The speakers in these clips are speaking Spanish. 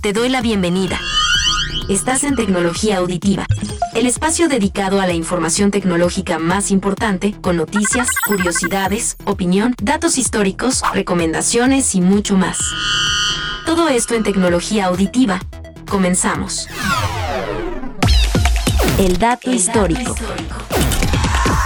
Te doy la bienvenida. Estás en Tecnología Auditiva, el espacio dedicado a la información tecnológica más importante, con noticias, curiosidades, opinión, datos históricos, recomendaciones y mucho más. Todo esto en Tecnología Auditiva. Comenzamos. El dato histórico.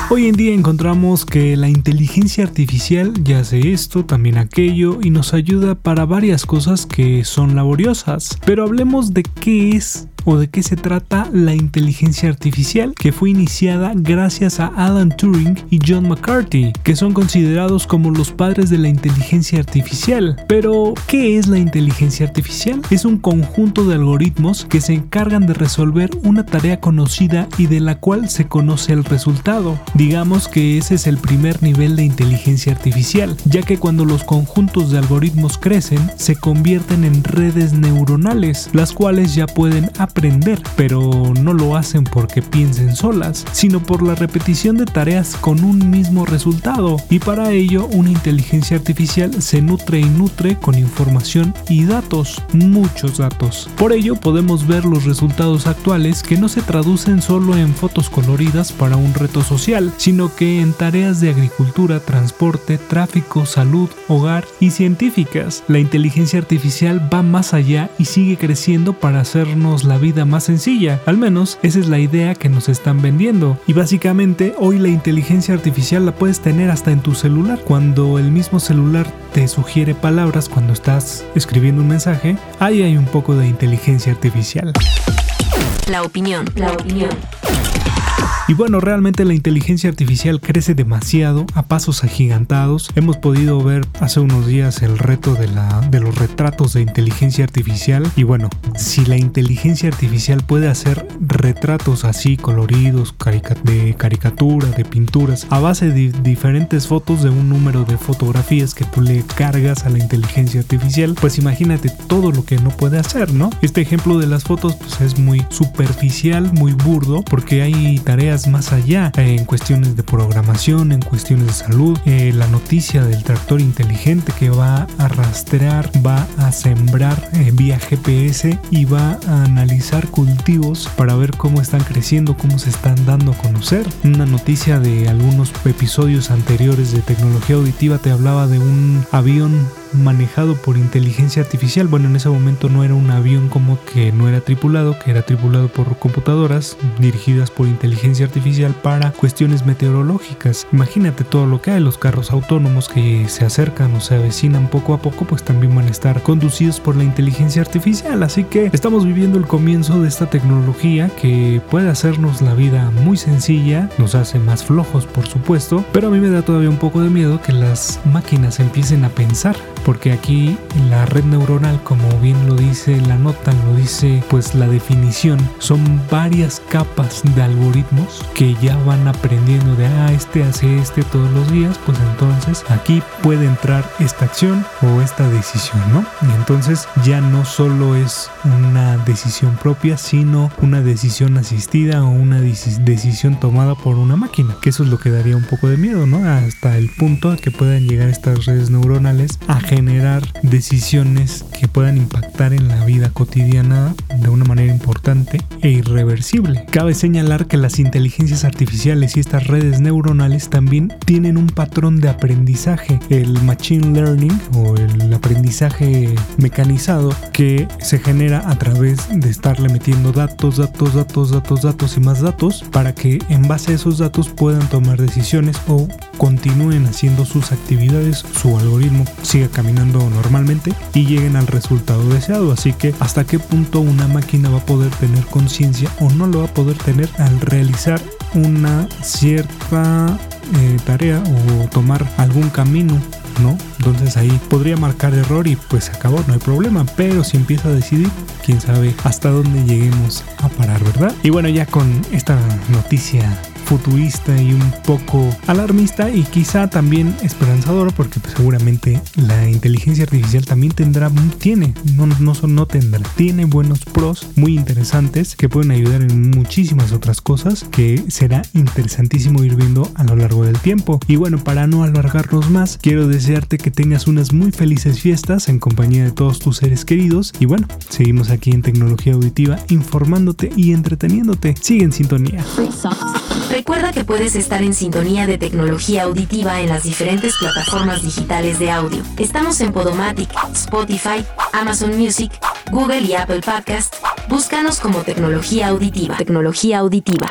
Hoy en día encontramos que la inteligencia artificial ya hace esto, también aquello y nos ayuda para varias cosas que son laboriosas. Pero hablemos de qué es o de qué se trata la inteligencia artificial que fue iniciada gracias a Alan Turing y John McCarthy, que son considerados como los padres de la inteligencia artificial. Pero, ¿qué es la inteligencia artificial? Es un conjunto de algoritmos que se encargan de resolver una tarea conocida y de la cual se conoce el resultado. Digamos que ese es el primer nivel de inteligencia artificial, ya que cuando los conjuntos de algoritmos crecen, se convierten en redes neuronales, las cuales ya pueden aprender aprender, pero no lo hacen porque piensen solas, sino por la repetición de tareas con un mismo resultado, y para ello una inteligencia artificial se nutre y nutre con información y datos, muchos datos. Por ello podemos ver los resultados actuales que no se traducen solo en fotos coloridas para un reto social, sino que en tareas de agricultura, transporte, tráfico, salud, hogar y científicas. La inteligencia artificial va más allá y sigue creciendo para hacernos la vida vida más sencilla. Al menos esa es la idea que nos están vendiendo. Y básicamente hoy la inteligencia artificial la puedes tener hasta en tu celular. Cuando el mismo celular te sugiere palabras cuando estás escribiendo un mensaje, ahí hay un poco de inteligencia artificial. La opinión. La opinión. Y bueno, realmente la inteligencia artificial crece demasiado a pasos agigantados. Hemos podido ver hace unos días el reto de, los retratos de inteligencia artificial. Y bueno, si la inteligencia artificial puede hacer retratos así coloridos, de caricatura, de pinturas, a base de diferentes fotos de un número de fotografías que tú le cargas a la inteligencia artificial, pues imagínate todo lo que no puede hacer, ¿no? Este ejemplo de las fotos pues es muy superficial, muy burdo, porque hay tareas más allá en cuestiones de programación, en cuestiones de salud, eh, la noticia del tractor inteligente que va a rastrear, va a sembrar eh, vía GPS y va a analizar cultivos para ver cómo están creciendo, cómo se están dando a conocer. Una noticia de algunos episodios anteriores de tecnología auditiva te hablaba de un avión manejado por inteligencia artificial. Bueno, en ese momento no era un avión como que no era tripulado, que era tripulado por computadoras dirigidas por inteligencia artificial para cuestiones meteorológicas. Imagínate todo lo que hay, los carros autónomos que se acercan o se avecinan poco a poco, pues también van a estar conducidos por la inteligencia artificial. Así que estamos viviendo el comienzo de esta tecnología que puede hacernos la vida muy sencilla, nos hace más flojos por supuesto, pero a mí me da todavía un poco de miedo que las máquinas empiecen a pensar porque aquí la red neuronal, como bien lo dice la nota, lo dice pues la definición, son varias capas de algoritmos que ya van aprendiendo de, ah, este hace este todos los días, pues entonces aquí puede entrar esta acción o esta decisión, ¿no? Y entonces ya no solo es una decisión propia, sino una decisión asistida o una decisión tomada por una máquina, que eso es lo que daría un poco de miedo, ¿no? Hasta el punto a que puedan llegar estas redes neuronales a generar decisiones que puedan impactar en la vida cotidiana de una manera importante e irreversible. Cabe señalar que las inteligencias artificiales y estas redes neuronales también tienen un patrón de aprendizaje, el machine learning o el aprendizaje mecanizado que se genera a través de estarle metiendo datos, datos, datos, datos, datos y más datos para que en base a esos datos puedan tomar decisiones o continúen haciendo sus actividades, su algoritmo siga caminando normalmente y lleguen al resultado deseado. Así que hasta qué punto una máquina va a poder tener conciencia o no lo va a poder tener al realizar una cierta eh, tarea o tomar algún camino ¿no? Entonces ahí podría marcar error y pues acabó, no hay problema. Pero si empieza a decidir, quién sabe hasta dónde lleguemos a parar, ¿verdad? Y bueno, ya con esta noticia futurista y un poco alarmista y quizá también esperanzador porque pues, seguramente la inteligencia artificial también tendrá, tiene, no, no, no tendrá, tiene buenos pros muy interesantes que pueden ayudar en muchísimas otras cosas que será interesantísimo ir viendo a lo largo del tiempo. Y bueno, para no alargarnos más, quiero desearte que tengas unas muy felices fiestas en compañía de todos tus seres queridos. Y bueno, seguimos aquí en Tecnología Auditiva informándote y entreteniéndote. Sigue en sintonía. Recuerda que puedes estar en sintonía de tecnología auditiva en las diferentes plataformas digitales de audio. Estamos en Podomatic, Spotify, Amazon Music, Google y Apple Podcast. Búscanos como tecnología auditiva. Tecnología auditiva.